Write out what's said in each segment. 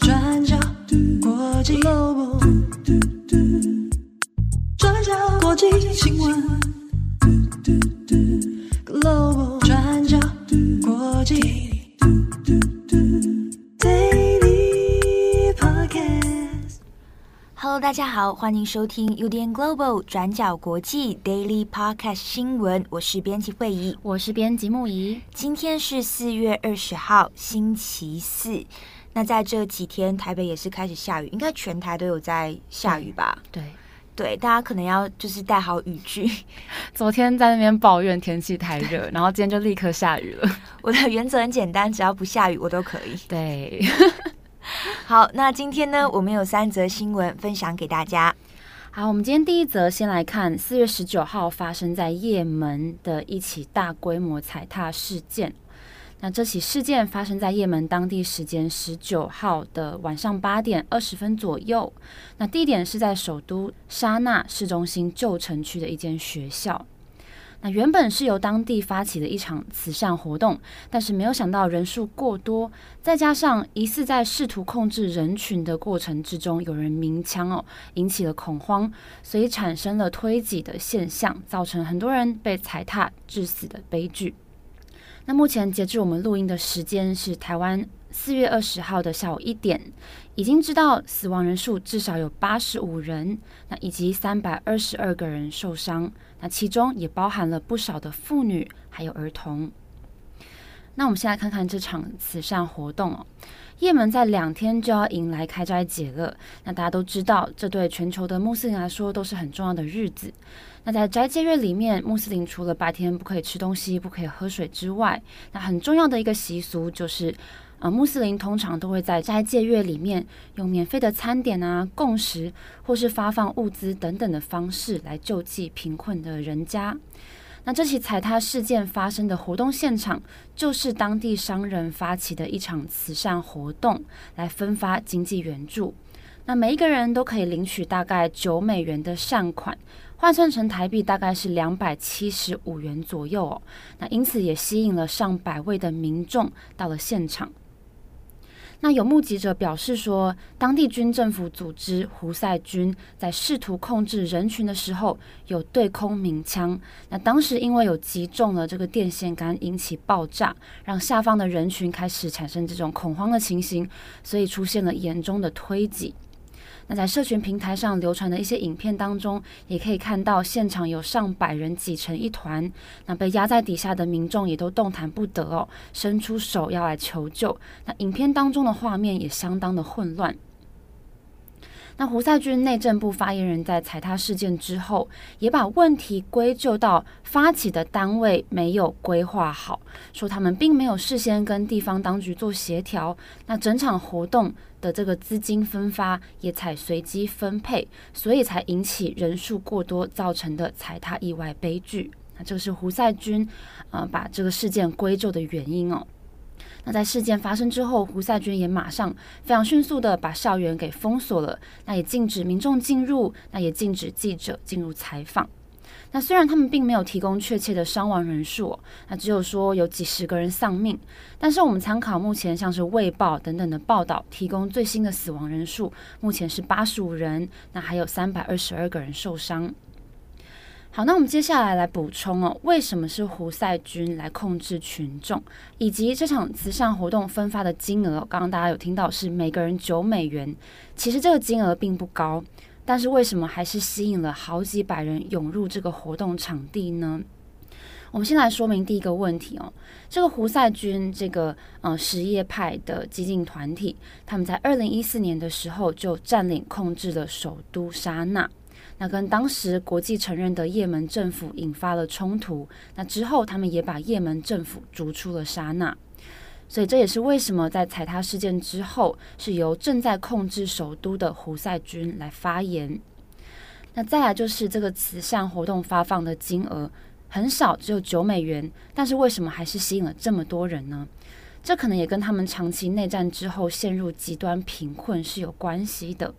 转角国际 Global，转角国际新闻。大家好，欢迎收听 UDN Global 转角国际 Daily Podcast 新闻。我是编辑慧仪，我是编辑木仪。今天是四月二十号，星期四。那在这几天，台北也是开始下雨，应该全台都有在下雨吧？对对，大家可能要就是带好雨具。昨天在那边抱怨天气太热，然后今天就立刻下雨了。我的原则很简单，只要不下雨，我都可以。对。好，那今天呢，我们有三则新闻分享给大家。好，我们今天第一则先来看四月十九号发生在也门的一起大规模踩踏事件。那这起事件发生在也门当地时间十九号的晚上八点二十分左右。那地点是在首都沙那市中心旧城区的一间学校。那原本是由当地发起的一场慈善活动，但是没有想到人数过多，再加上疑似在试图控制人群的过程之中有人鸣枪哦，引起了恐慌，所以产生了推挤的现象，造成很多人被踩踏致死的悲剧。那目前截至我们录音的时间是台湾四月二十号的下午一点，已经知道死亡人数至少有八十五人，那以及三百二十二个人受伤。那其中也包含了不少的妇女，还有儿童。那我们先来看看这场慈善活动哦。也门在两天就要迎来开斋节了。那大家都知道，这对全球的穆斯林来说都是很重要的日子。那在斋戒月里面，穆斯林除了白天不可以吃东西、不可以喝水之外，那很重要的一个习俗就是。呃，穆斯林通常都会在斋戒月里面用免费的餐点啊、供食，或是发放物资等等的方式来救济贫困的人家。那这起踩踏事件发生的活动现场，就是当地商人发起的一场慈善活动，来分发经济援助。那每一个人都可以领取大概九美元的善款，换算成台币大概是两百七十五元左右哦。那因此也吸引了上百位的民众到了现场。那有目击者表示说，当地军政府组织胡塞军在试图控制人群的时候，有对空鸣枪。那当时因为有击中了这个电线杆，引起爆炸，让下方的人群开始产生这种恐慌的情形，所以出现了严重的推挤。那在社群平台上流传的一些影片当中，也可以看到现场有上百人挤成一团，那被压在底下的民众也都动弹不得哦，伸出手要来求救。那影片当中的画面也相当的混乱。那胡塞军内政部发言人在踩踏事件之后，也把问题归咎到发起的单位没有规划好，说他们并没有事先跟地方当局做协调，那整场活动的这个资金分发也采随机分配，所以才引起人数过多造成的踩踏意外悲剧。那这个是胡塞军呃把这个事件归咎的原因哦。那在事件发生之后，胡塞军也马上非常迅速的把校园给封锁了，那也禁止民众进入，那也禁止记者进入采访。那虽然他们并没有提供确切的伤亡人数，那只有说有几十个人丧命，但是我们参考目前像是《卫报》等等的报道，提供最新的死亡人数，目前是八十五人，那还有三百二十二个人受伤。好，那我们接下来来补充哦，为什么是胡塞军来控制群众，以及这场慈善活动分发的金额，刚刚大家有听到是每个人九美元，其实这个金额并不高，但是为什么还是吸引了好几百人涌入这个活动场地呢？我们先来说明第一个问题哦，这个胡塞军这个呃什叶派的激进团体，他们在二零一四年的时候就占领控制了首都沙那。那跟当时国际承认的也门政府引发了冲突，那之后他们也把也门政府逐出了沙那，所以这也是为什么在踩踏事件之后，是由正在控制首都的胡塞军来发言。那再来就是这个慈善活动发放的金额很少，只有九美元，但是为什么还是吸引了这么多人呢？这可能也跟他们长期内战之后陷入极端贫困是有关系的。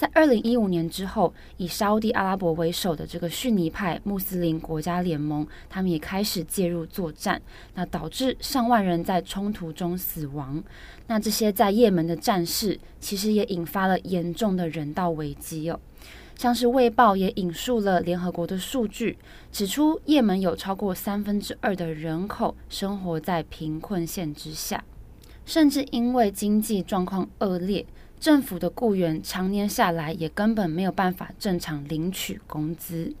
在二零一五年之后，以沙乌地阿拉伯为首的这个逊尼派穆斯林国家联盟，他们也开始介入作战，那导致上万人在冲突中死亡。那这些在也门的战事，其实也引发了严重的人道危机哦。像是《卫报》也引述了联合国的数据，指出也门有超过三分之二的人口生活在贫困线之下，甚至因为经济状况恶劣。政府的雇员常年下来也根本没有办法正常领取工资。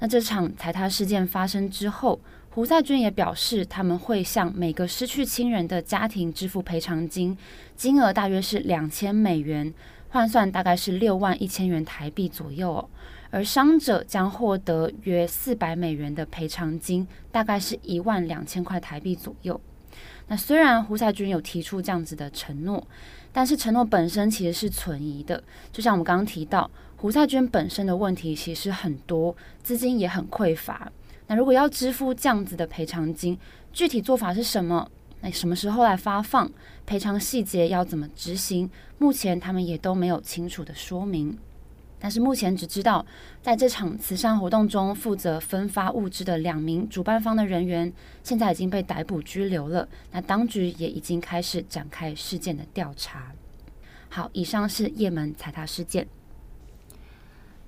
那这场踩踏事件发生之后，胡塞军也表示他们会向每个失去亲人的家庭支付赔偿金，金额大约是两千美元，换算大概是六万一千元台币左右。而伤者将获得约四百美元的赔偿金，大概是一万两千块台币左右。那虽然胡塞军有提出这样子的承诺。但是承诺本身其实是存疑的，就像我们刚刚提到，胡赛娟本身的问题其实很多，资金也很匮乏。那如果要支付这样子的赔偿金，具体做法是什么？那什么时候来发放？赔偿细节要怎么执行？目前他们也都没有清楚的说明。但是目前只知道，在这场慈善活动中负责分发物资的两名主办方的人员，现在已经被逮捕拘留了。那当局也已经开始展开事件的调查。好，以上是也门踩踏事件。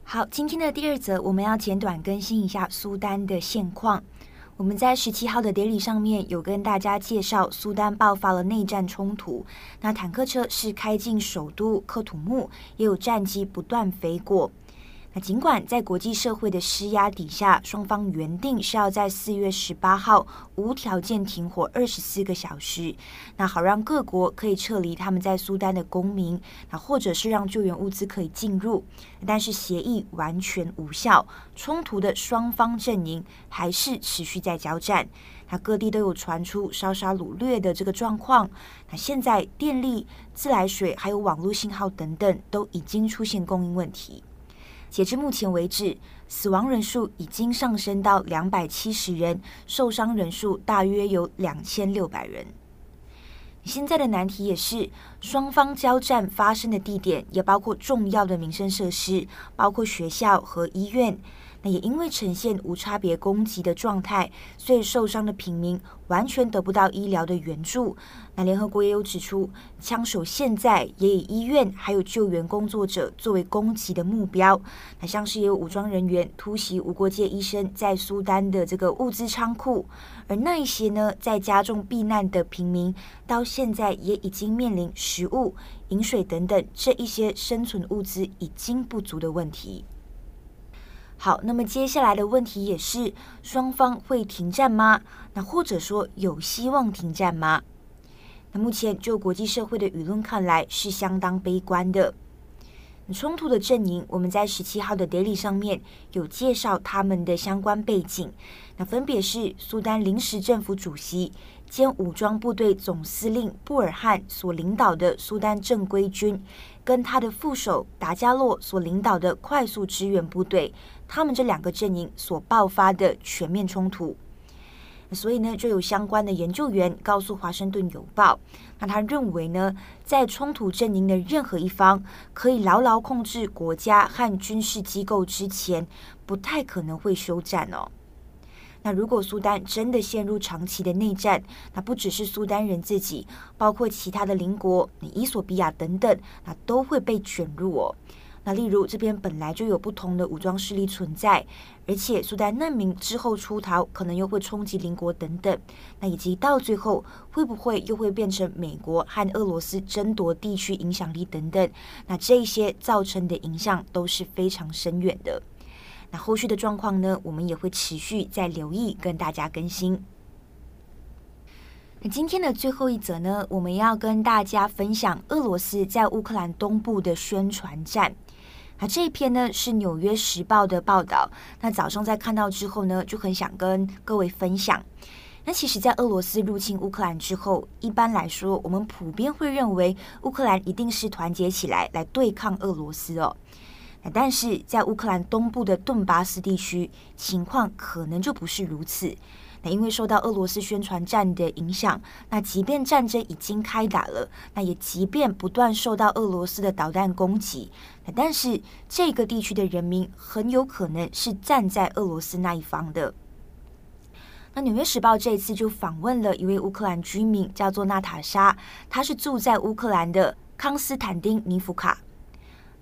好，今天的第二则，我们要简短更新一下苏丹的现况。我们在十七号的典礼上面有跟大家介绍，苏丹爆发了内战冲突。那坦克车是开进首都克土木，也有战机不断飞过。那尽管在国际社会的施压底下，双方原定是要在四月十八号无条件停火二十四个小时，那好让各国可以撤离他们在苏丹的公民，那或者是让救援物资可以进入，但是协议完全无效，冲突的双方阵营还是持续在交战，那各地都有传出烧杀掳掠的这个状况，那现在电力、自来水还有网络信号等等都已经出现供应问题。截至目前为止，死亡人数已经上升到两百七十人，受伤人数大约有两千六百人。现在的难题也是，双方交战发生的地点也包括重要的民生设施，包括学校和医院。那也因为呈现无差别攻击的状态，所以受伤的平民完全得不到医疗的援助。那联合国也有指出，枪手现在也以医院还有救援工作者作为攻击的目标。那像是也有武装人员突袭无国界医生在苏丹的这个物资仓库，而那一些呢，在加重避难的平民，到现在也已经面临食物、饮水等等这一些生存物资已经不足的问题。好，那么接下来的问题也是，双方会停战吗？那或者说有希望停战吗？那目前就国际社会的舆论看来是相当悲观的。冲突的阵营，我们在十七号的 Daily 上面有介绍他们的相关背景，那分别是苏丹临时政府主席兼武装部队总司令布尔汉所领导的苏丹正规军，跟他的副手达加洛所领导的快速支援部队。他们这两个阵营所爆发的全面冲突，所以呢，就有相关的研究员告诉《华盛顿邮报》，那他认为呢，在冲突阵营的任何一方可以牢牢控制国家和军事机构之前，不太可能会休战哦。那如果苏丹真的陷入长期的内战，那不只是苏丹人自己，包括其他的邻国，伊索比亚等等，那都会被卷入哦。那例如这边本来就有不同的武装势力存在，而且苏丹难民之后出逃，可能又会冲击邻国等等。那以及到最后会不会又会变成美国和俄罗斯争夺地区影响力等等？那这些造成的影响都是非常深远的。那后续的状况呢，我们也会持续在留意跟大家更新。那今天的最后一则呢，我们要跟大家分享俄罗斯在乌克兰东部的宣传战。那这一篇呢是《纽约时报》的报道。那早上在看到之后呢，就很想跟各位分享。那其实，在俄罗斯入侵乌克兰之后，一般来说，我们普遍会认为乌克兰一定是团结起来来对抗俄罗斯哦。但是在乌克兰东部的顿巴斯地区，情况可能就不是如此。那因为受到俄罗斯宣传战的影响，那即便战争已经开打了，那也即便不断受到俄罗斯的导弹攻击，那但是这个地区的人民很有可能是站在俄罗斯那一方的。那《纽约时报》这一次就访问了一位乌克兰居民，叫做娜塔莎，她是住在乌克兰的康斯坦丁尼夫卡。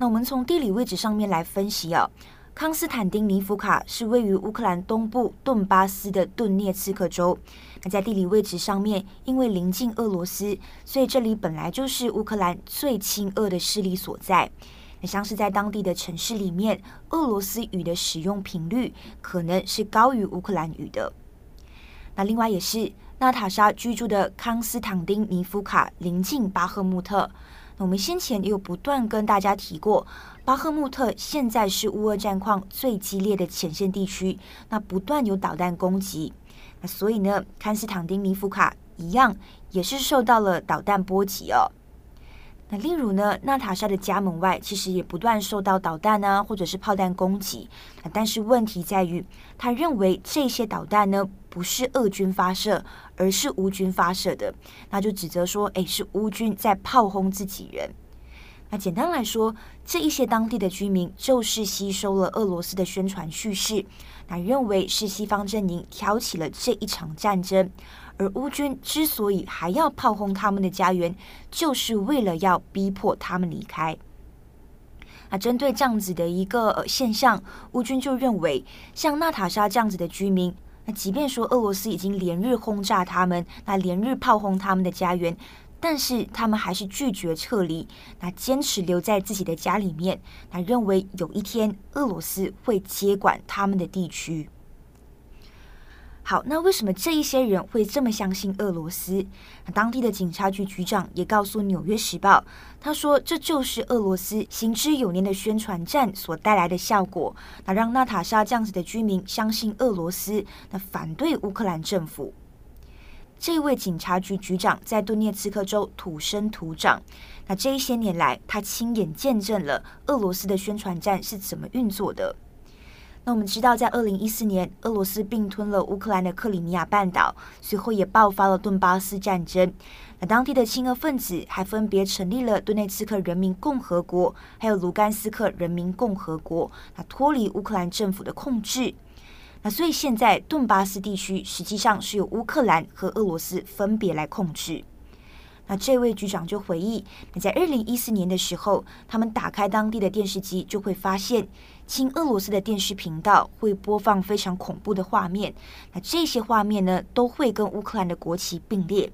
那我们从地理位置上面来分析啊，康斯坦丁尼夫卡是位于乌克兰东部顿巴斯的顿涅茨克州。那在地理位置上面，因为临近俄罗斯，所以这里本来就是乌克兰最亲俄的势力所在。那像是在当地的城市里面，俄罗斯语的使用频率可能是高于乌克兰语的。那另外也是娜塔莎居住的康斯坦丁尼夫卡临近巴赫穆特。那我们先前也有不断跟大家提过，巴赫穆特现在是乌俄战况最激烈的前线地区，那不断有导弹攻击。那所以呢，康斯坦丁尼夫卡一样也是受到了导弹波及哦。那例如呢，娜塔莎的家门外其实也不断受到导弹啊，或者是炮弹攻击。但是问题在于，他认为这些导弹呢不是俄军发射，而是乌军发射的。那就指责说，诶，是乌军在炮轰自己人。那简单来说，这一些当地的居民就是吸收了俄罗斯的宣传叙事，那认为是西方阵营挑起了这一场战争。而乌军之所以还要炮轰他们的家园，就是为了要逼迫他们离开。那针对这样子的一个现象，乌军就认为，像娜塔莎这样子的居民，那即便说俄罗斯已经连日轰炸他们，那连日炮轰他们的家园，但是他们还是拒绝撤离，那坚持留在自己的家里面，那认为有一天俄罗斯会接管他们的地区。好，那为什么这一些人会这么相信俄罗斯？当地的警察局局长也告诉《纽约时报》，他说这就是俄罗斯行之有年的宣传战所带来的效果，那让娜塔莎这样子的居民相信俄罗斯，那反对乌克兰政府。这位警察局局长在顿涅茨克州土生土长，那这一些年来，他亲眼见证了俄罗斯的宣传战是怎么运作的。那我们知道，在二零一四年，俄罗斯并吞了乌克兰的克里米亚半岛，随后也爆发了顿巴斯战争。那当地的亲俄分子还分别成立了顿内茨克人民共和国，还有卢甘斯克人民共和国，那脱离乌克兰政府的控制。那所以现在顿巴斯地区实际上是由乌克兰和俄罗斯分别来控制。那这位局长就回忆，那在二零一四年的时候，他们打开当地的电视机，就会发现亲俄罗斯的电视频道会播放非常恐怖的画面。那这些画面呢，都会跟乌克兰的国旗并列。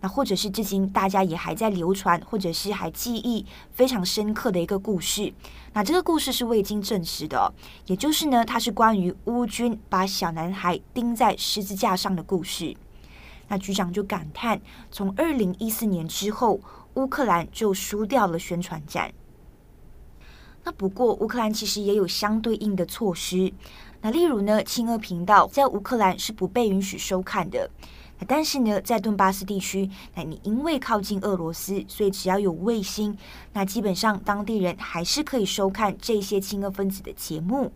那或者是至今大家也还在流传，或者是还记忆非常深刻的一个故事。那这个故事是未经证实的，也就是呢，它是关于乌军把小男孩钉在十字架上的故事。那局长就感叹，从二零一四年之后，乌克兰就输掉了宣传战。那不过，乌克兰其实也有相对应的措施。那例如呢，亲俄频道在乌克兰是不被允许收看的。但是呢，在顿巴斯地区，那你因为靠近俄罗斯，所以只要有卫星，那基本上当地人还是可以收看这些亲俄分子的节目。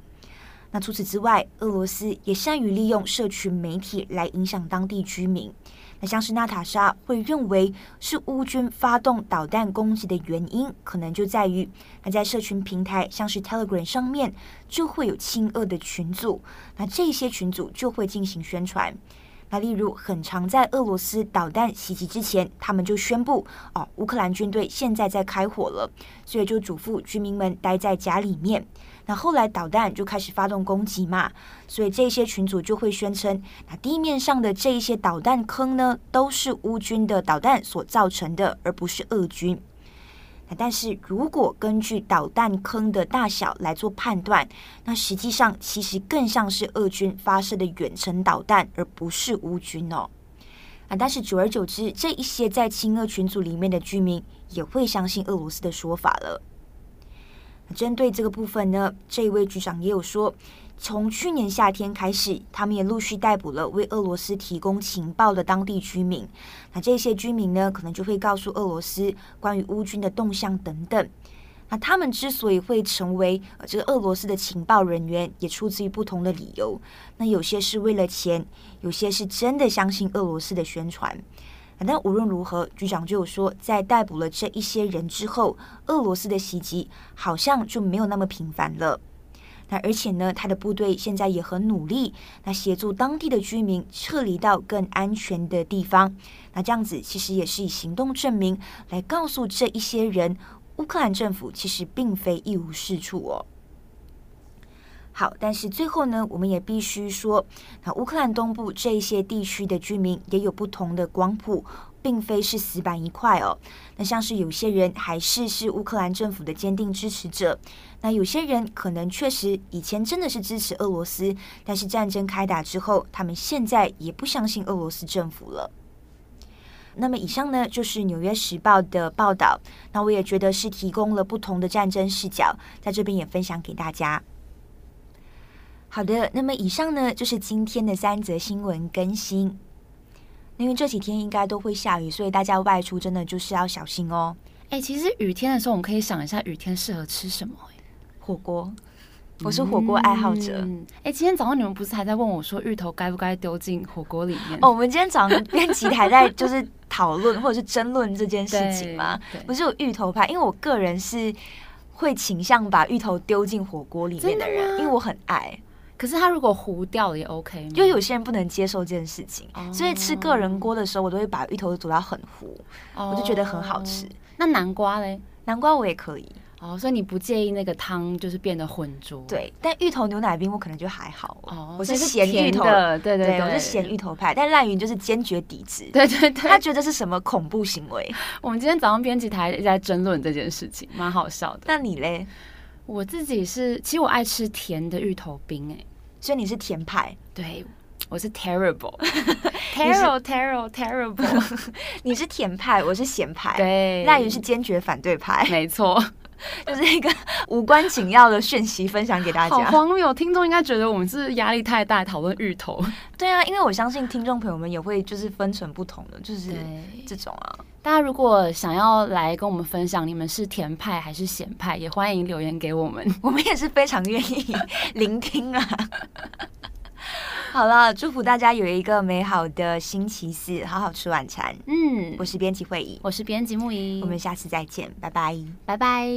那除此之外，俄罗斯也善于利用社群媒体来影响当地居民。那像是娜塔莎会认为是乌军发动导弹攻击的原因，可能就在于那在社群平台，像是 Telegram 上面就会有亲俄的群组，那这些群组就会进行宣传。那例如，很常在俄罗斯导弹袭击之前，他们就宣布哦，乌克兰军队现在在开火了，所以就嘱咐居民们待在家里面。那后来导弹就开始发动攻击嘛，所以这些群组就会宣称，那地面上的这一些导弹坑呢，都是乌军的导弹所造成的，而不是俄军。那但是如果根据导弹坑的大小来做判断，那实际上其实更像是俄军发射的远程导弹，而不是乌军哦。啊，但是久而久之，这一些在亲俄群组里面的居民也会相信俄罗斯的说法了。针对这个部分呢，这位局长也有说。从去年夏天开始，他们也陆续逮捕了为俄罗斯提供情报的当地居民。那这些居民呢，可能就会告诉俄罗斯关于乌军的动向等等。那他们之所以会成为这个俄罗斯的情报人员，也出自于不同的理由。那有些是为了钱，有些是真的相信俄罗斯的宣传。但无论如何，局长就有说，在逮捕了这一些人之后，俄罗斯的袭击好像就没有那么频繁了。那而且呢，他的部队现在也很努力，那协助当地的居民撤离到更安全的地方。那这样子其实也是以行动证明，来告诉这一些人，乌克兰政府其实并非一无是处哦。好，但是最后呢，我们也必须说，那乌克兰东部这些地区的居民也有不同的光谱。并非是死板一块哦，那像是有些人还是是乌克兰政府的坚定支持者，那有些人可能确实以前真的是支持俄罗斯，但是战争开打之后，他们现在也不相信俄罗斯政府了。那么以上呢，就是《纽约时报》的报道，那我也觉得是提供了不同的战争视角，在这边也分享给大家。好的，那么以上呢，就是今天的三则新闻更新。因为这几天应该都会下雨，所以大家外出真的就是要小心哦。哎、欸，其实雨天的时候，我们可以想一下雨天适合吃什么？火锅，我是火锅爱好者。哎、嗯欸，今天早上你们不是还在问我说芋头该不该丢进火锅里面？哦，我们今天早上编辑还在就是讨论或者是争论这件事情吗？不是有芋头派，因为我个人是会倾向把芋头丢进火锅里面的人，因为我很爱。可是它如果糊掉了也 OK 吗？因为有些人不能接受这件事情，oh. 所以吃个人锅的时候，我都会把芋头煮到很糊，oh. 我就觉得很好吃。那南瓜嘞？南瓜我也可以。哦，所以你不介意那个汤就是变得浑浊？对，但芋头牛奶冰我可能就还好。哦，我是咸芋头的，对对对，我是咸芋头派。但赖云就是坚决抵制，对对对，他觉得是什么恐怖行为。我们今天早上编辑台一直在争论这件事情，蛮好笑的。那你嘞？我自己是，其实我爱吃甜的芋头冰，哎。所以你是甜派，对，我是 terrible，terrible，terrible，terrible。你是甜派，我是咸派，对，赖云是坚决反对派，没错，就是一个无关紧要的讯息分享给大家。好荒谬，听众应该觉得我们是压力太大，讨论芋头。对啊，因为我相信听众朋友们也会就是分成不同的，就是这种啊。大家如果想要来跟我们分享你们是甜派还是咸派，也欢迎留言给我们，我们也是非常愿意聆听啊。好了，祝福大家有一个美好的星期四，好好吃晚餐。嗯，我是编辑会议，我是编辑木银，我们下次再见，拜拜，拜拜。